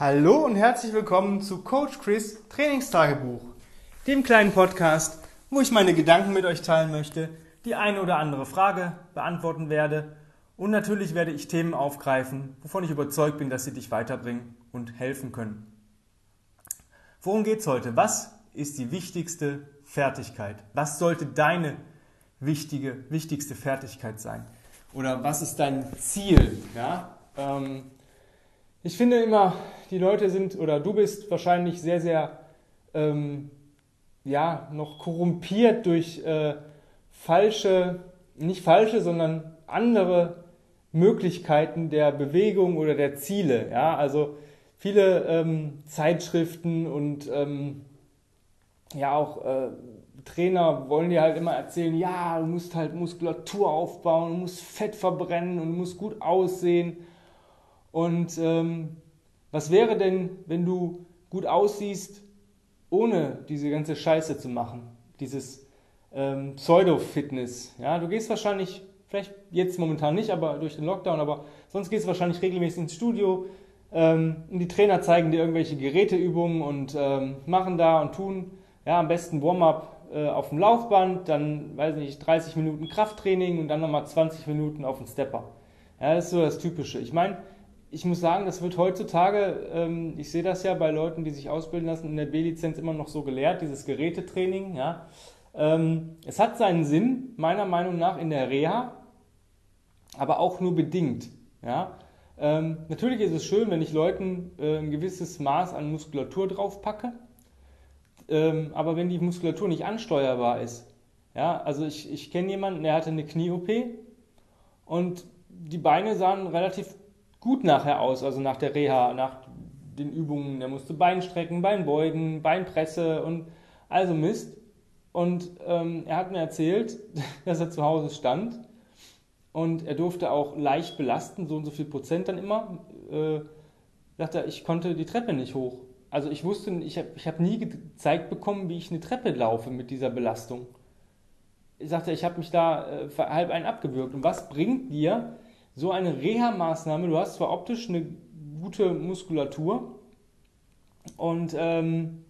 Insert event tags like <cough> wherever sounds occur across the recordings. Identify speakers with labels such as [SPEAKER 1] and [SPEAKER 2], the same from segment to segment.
[SPEAKER 1] Hallo und herzlich willkommen zu Coach Chris Trainingstagebuch, dem kleinen Podcast, wo ich meine Gedanken mit euch teilen möchte, die eine oder andere Frage beantworten werde und natürlich werde ich Themen aufgreifen, wovon ich überzeugt bin, dass sie dich weiterbringen und helfen können. Worum geht es heute? Was ist die wichtigste Fertigkeit? Was sollte deine wichtige, wichtigste Fertigkeit sein? Oder was ist dein Ziel? Ja? Ähm, ich finde immer, die Leute sind oder du bist wahrscheinlich sehr, sehr ähm, ja, noch korrumpiert durch äh, falsche, nicht falsche, sondern andere Möglichkeiten der Bewegung oder der Ziele. Ja? Also viele ähm, Zeitschriften und ähm, ja auch äh, Trainer wollen dir halt immer erzählen, ja, du musst halt Muskulatur aufbauen, du musst Fett verbrennen und du musst gut aussehen. Und ähm, was wäre denn, wenn du gut aussiehst, ohne diese ganze Scheiße zu machen? Dieses ähm, Pseudo-Fitness. Ja, du gehst wahrscheinlich, vielleicht jetzt momentan nicht, aber durch den Lockdown, aber sonst gehst du wahrscheinlich regelmäßig ins Studio. Ähm, und die Trainer zeigen dir irgendwelche Geräteübungen und ähm, machen da und tun. Ja, am besten Warm-up äh, auf dem Laufband, dann, weiß nicht, 30 Minuten Krafttraining und dann nochmal 20 Minuten auf dem Stepper. Ja, das ist so das Typische. Ich meine, ich muss sagen, das wird heutzutage, ähm, ich sehe das ja bei Leuten, die sich ausbilden lassen, in der B-Lizenz immer noch so gelehrt, dieses Gerätetraining. Ja. Ähm, es hat seinen Sinn, meiner Meinung nach, in der Reha, aber auch nur bedingt. Ja. Ähm, natürlich ist es schön, wenn ich Leuten äh, ein gewisses Maß an Muskulatur draufpacke, aber wenn die Muskulatur nicht ansteuerbar ist, ja, also ich, ich kenne jemanden, der hatte eine Knie-OP und die Beine sahen relativ gut nachher aus, also nach der Reha, nach den Übungen. Der musste Beinstrecken, Beinbeugen, Beinpresse und also Mist. Und ähm, er hat mir erzählt, <laughs> dass er zu Hause stand und er durfte auch leicht belasten, so und so viel Prozent dann immer. Äh, sagt er, ich konnte die Treppe nicht hoch. Also ich wusste, ich habe ich hab nie gezeigt bekommen, wie ich eine Treppe laufe mit dieser Belastung. Ich sagte, ich habe mich da äh, halb einen abgewürgt. Und was bringt dir so eine Reha-Maßnahme, du hast zwar optisch eine gute Muskulatur und ähm,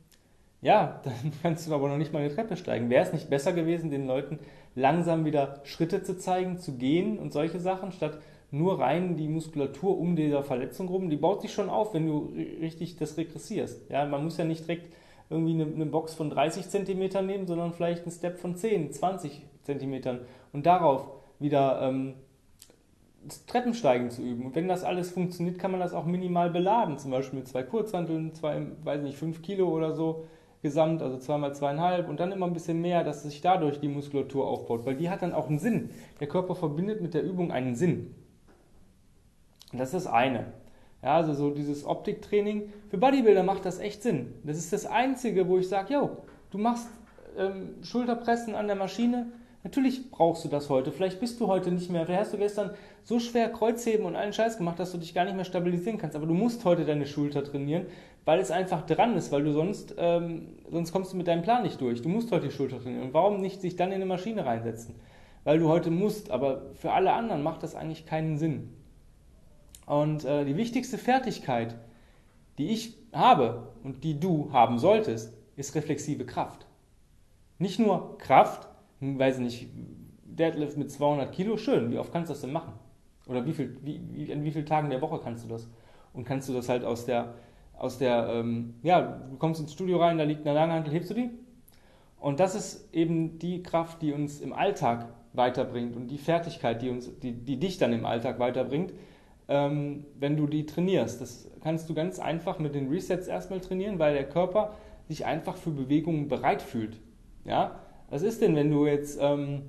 [SPEAKER 1] ja, <laughs> dann kannst du aber noch nicht mal eine Treppe steigen. Wäre es nicht besser gewesen, den Leuten langsam wieder Schritte zu zeigen, zu gehen und solche Sachen, statt nur rein die Muskulatur um dieser Verletzung rum, die baut sich schon auf, wenn du richtig das regressierst. Ja, man muss ja nicht direkt irgendwie eine, eine Box von 30 cm nehmen, sondern vielleicht einen Step von 10, 20 cm und darauf wieder ähm, das Treppensteigen zu üben. Und wenn das alles funktioniert, kann man das auch minimal beladen, zum Beispiel mit zwei Kurzhanteln, zwei, weiß nicht, fünf Kilo oder so gesamt, also zweimal zweieinhalb und dann immer ein bisschen mehr, dass sich dadurch die Muskulatur aufbaut, weil die hat dann auch einen Sinn. Der Körper verbindet mit der Übung einen Sinn. Und das ist das eine. Ja, also so dieses Optiktraining. Für Bodybuilder macht das echt Sinn. Das ist das Einzige, wo ich sage, yo, du machst ähm, Schulterpressen an der Maschine, Natürlich brauchst du das heute. Vielleicht bist du heute nicht mehr. Vielleicht hast du gestern so schwer Kreuzheben und allen Scheiß gemacht, dass du dich gar nicht mehr stabilisieren kannst. Aber du musst heute deine Schulter trainieren, weil es einfach dran ist, weil du sonst, ähm, sonst kommst du mit deinem Plan nicht durch. Du musst heute die Schulter trainieren. Und warum nicht sich dann in eine Maschine reinsetzen? Weil du heute musst. Aber für alle anderen macht das eigentlich keinen Sinn. Und äh, die wichtigste Fertigkeit, die ich habe und die du haben solltest, ist reflexive Kraft. Nicht nur Kraft, weiß nicht, Deadlift mit 200 Kilo, schön, wie oft kannst du das denn machen? Oder wie viel, wie, wie, an wie vielen Tagen der Woche kannst du das? Und kannst du das halt aus der, aus der, ähm, ja, du kommst ins Studio rein, da liegt eine Langhantel, hebst du die? Und das ist eben die Kraft, die uns im Alltag weiterbringt und die Fertigkeit, die, uns, die, die dich dann im Alltag weiterbringt, ähm, wenn du die trainierst. Das kannst du ganz einfach mit den Resets erstmal trainieren, weil der Körper sich einfach für Bewegungen bereit fühlt. Ja? Was ist denn, wenn du jetzt, ähm,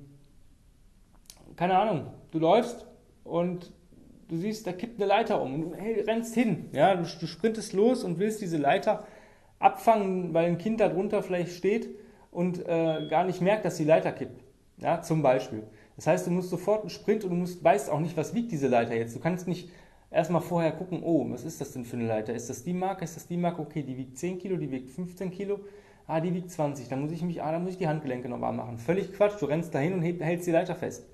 [SPEAKER 1] keine Ahnung, du läufst und du siehst, da kippt eine Leiter um und du hey, rennst hin, ja, du, du sprintest los und willst diese Leiter abfangen, weil ein Kind da drunter vielleicht steht und äh, gar nicht merkt, dass die Leiter kippt, ja, zum Beispiel. Das heißt, du musst sofort einen Sprint und du musst, weißt auch nicht, was wiegt diese Leiter jetzt. Du kannst nicht erstmal vorher gucken, oh, was ist das denn für eine Leiter? Ist das die Marke? Ist das die Marke? Okay, die wiegt 10 Kilo, die wiegt 15 Kilo ah, die wiegt 20, dann muss ich mich, ah, dann muss ich die Handgelenke noch warm machen. Völlig Quatsch, du rennst dahin und hältst die Leiter fest.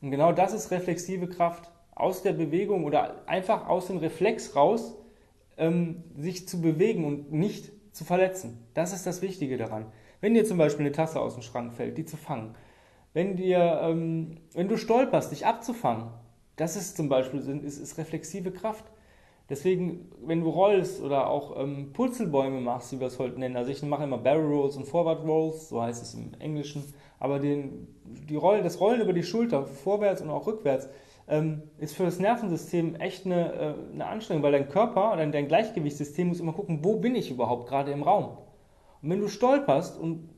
[SPEAKER 1] Und genau das ist reflexive Kraft aus der Bewegung oder einfach aus dem Reflex raus ähm, sich zu bewegen und nicht zu verletzen. Das ist das Wichtige daran. Wenn dir zum Beispiel eine Tasse aus dem Schrank fällt, die zu fangen. Wenn dir, ähm, wenn du stolperst, dich abzufangen, das ist zum Beispiel ist, ist reflexive Kraft. Deswegen, wenn du rollst oder auch ähm, Purzelbäume machst, wie wir es heute nennen, also ich mache immer Barrel Rolls und Forward Rolls, so heißt es im Englischen, aber den, die Roll, das Rollen über die Schulter, vorwärts und auch rückwärts, ähm, ist für das Nervensystem echt eine, äh, eine Anstrengung, weil dein Körper, dein, dein Gleichgewichtssystem muss immer gucken, wo bin ich überhaupt gerade im Raum. Und wenn du stolperst und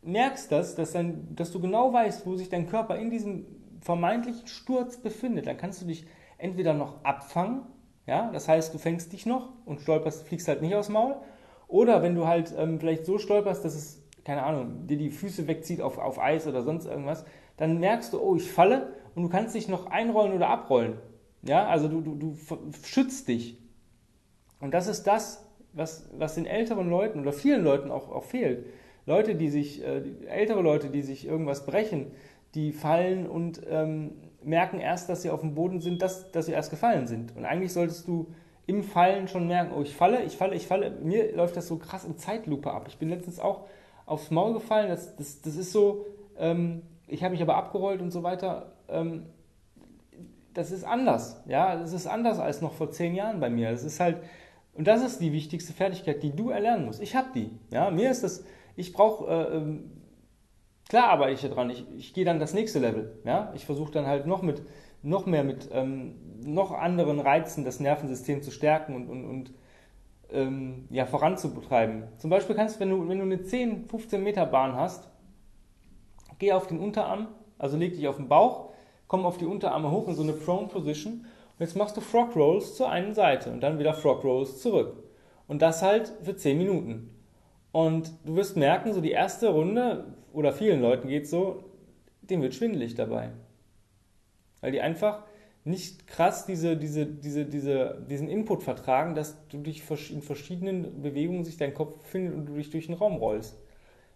[SPEAKER 1] merkst das, dass, dein, dass du genau weißt, wo sich dein Körper in diesem vermeintlichen Sturz befindet, dann kannst du dich entweder noch abfangen, ja, das heißt, du fängst dich noch und stolperst, fliegst halt nicht aufs Maul, oder wenn du halt ähm, vielleicht so stolperst, dass es, keine Ahnung, dir die Füße wegzieht auf, auf Eis oder sonst irgendwas, dann merkst du, oh, ich falle und du kannst dich noch einrollen oder abrollen. Ja, also du, du, du schützt dich. Und das ist das, was, was den älteren Leuten oder vielen Leuten auch, auch fehlt. Leute, die sich, äh, ältere Leute, die sich irgendwas brechen, die fallen und ähm, merken erst, dass sie auf dem Boden sind, dass, dass sie erst gefallen sind. Und eigentlich solltest du im Fallen schon merken, oh, ich falle, ich falle, ich falle. Mir läuft das so krass in Zeitlupe ab. Ich bin letztens auch aufs Maul gefallen. Das, das, das ist so, ähm, ich habe mich aber abgerollt und so weiter. Ähm, das ist anders. Ja, das ist anders als noch vor zehn Jahren bei mir. Das ist halt, und das ist die wichtigste Fertigkeit, die du erlernen musst. Ich habe die. Ja, mir ist das, ich brauche, äh, ähm, klar arbeite ich daran. Ich, ich gehe dann das nächste Level. Ja, ich versuche dann halt noch mit, noch mehr mit ähm, noch anderen Reizen das Nervensystem zu stärken und, und, und ähm, ja, voranzutreiben. Zum Beispiel kannst du, wenn du, wenn du eine 10, 15 Meter Bahn hast, geh auf den Unterarm, also leg dich auf den Bauch, komm auf die Unterarme hoch in so eine Prone Position und jetzt machst du Frog Rolls zur einen Seite und dann wieder Frog Rolls zurück. Und das halt für 10 Minuten. Und du wirst merken, so die erste Runde, oder vielen Leuten geht so, dem wird schwindelig dabei. Weil die einfach nicht krass diese, diese, diese, diese, diesen Input vertragen, dass du dich in verschiedenen Bewegungen sich dein Kopf befindet und du dich durch den Raum rollst.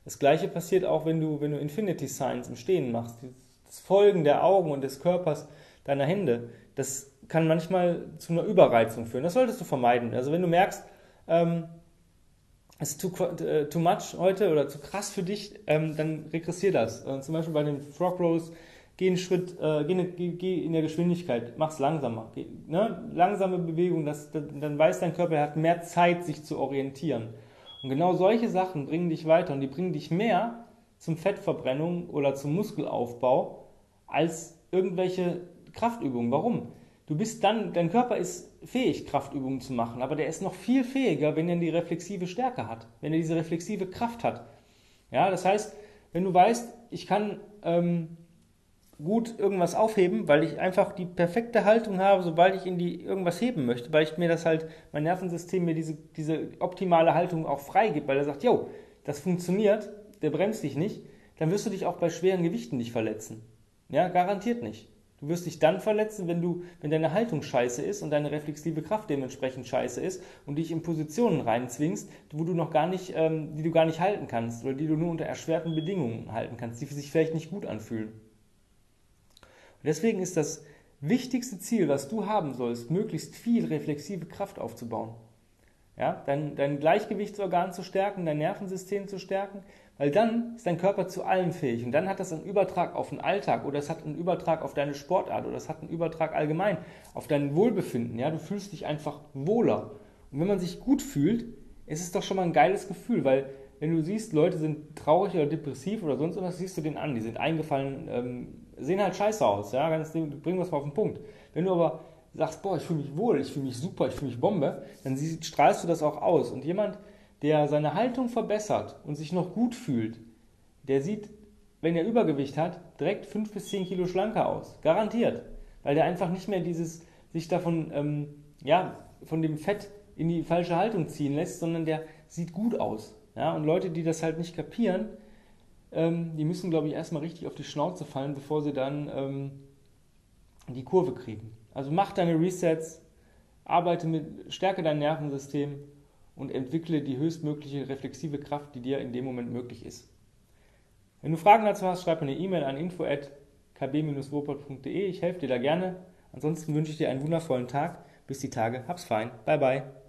[SPEAKER 1] Das gleiche passiert auch, wenn du, wenn du Infinity Signs im Stehen machst. Das Folgen der Augen und des Körpers deiner Hände, das kann manchmal zu einer Überreizung führen. Das solltest du vermeiden. Also wenn du merkst, ähm, es ist too, äh, too much heute oder zu krass für dich, ähm, dann regressier das. Äh, zum Beispiel bei den Frog Rolls, geh einen Schritt, äh, geh, geh, in der Geschwindigkeit, mach's langsamer. Geh, ne? Langsame Bewegung, das, dann weiß dein Körper, er hat mehr Zeit, sich zu orientieren. Und genau solche Sachen bringen dich weiter und die bringen dich mehr zum Fettverbrennung oder zum Muskelaufbau als irgendwelche Kraftübungen. Warum? Du bist dann, dein Körper ist fähig, Kraftübungen zu machen, aber der ist noch viel fähiger, wenn er die reflexive Stärke hat, wenn er diese reflexive Kraft hat. Ja, das heißt, wenn du weißt, ich kann ähm, gut irgendwas aufheben, weil ich einfach die perfekte Haltung habe, sobald ich in die irgendwas heben möchte, weil ich mir das halt, mein Nervensystem mir diese, diese optimale Haltung auch freigibt, weil er sagt, jo, das funktioniert, der bremst dich nicht, dann wirst du dich auch bei schweren Gewichten nicht verletzen. Ja, garantiert nicht. Du wirst dich dann verletzen, wenn du, wenn deine Haltung scheiße ist und deine reflexive Kraft dementsprechend scheiße ist und dich in Positionen reinzwingst, wo du noch gar nicht, ähm, die du gar nicht halten kannst oder die du nur unter erschwerten Bedingungen halten kannst, die sich vielleicht nicht gut anfühlen. Und deswegen ist das wichtigste Ziel, was du haben sollst, möglichst viel reflexive Kraft aufzubauen. Ja, dein, dein Gleichgewichtsorgan zu stärken, dein Nervensystem zu stärken, weil dann ist dein Körper zu allem fähig und dann hat das einen Übertrag auf den Alltag oder es hat einen Übertrag auf deine Sportart oder es hat einen Übertrag allgemein auf dein Wohlbefinden. Ja, du fühlst dich einfach wohler. Und wenn man sich gut fühlt, ist es doch schon mal ein geiles Gefühl, weil wenn du siehst, Leute sind traurig oder depressiv oder sonst was, siehst du den an, die sind eingefallen, ähm, sehen halt scheiße aus, ja, ganz, bringen wir es mal auf den Punkt. Wenn du aber sagst, boah, ich fühle mich wohl, ich fühle mich super, ich fühle mich Bombe, dann strahlst du das auch aus. Und jemand, der seine Haltung verbessert und sich noch gut fühlt, der sieht, wenn er Übergewicht hat, direkt 5 bis 10 Kilo schlanker aus. Garantiert. Weil der einfach nicht mehr dieses, sich davon, ähm, ja, von dem Fett in die falsche Haltung ziehen lässt, sondern der sieht gut aus. Ja, und Leute, die das halt nicht kapieren, ähm, die müssen, glaube ich, erstmal richtig auf die Schnauze fallen, bevor sie dann ähm, die Kurve kriegen. Also mach deine Resets, arbeite mit, stärke dein Nervensystem und entwickle die höchstmögliche reflexive Kraft, die dir in dem Moment möglich ist. Wenn du Fragen dazu hast, schreib mir eine E-Mail an info@kb-wopod.de. Ich helfe dir da gerne. Ansonsten wünsche ich dir einen wundervollen Tag. Bis die Tage. Hab's fein. Bye bye.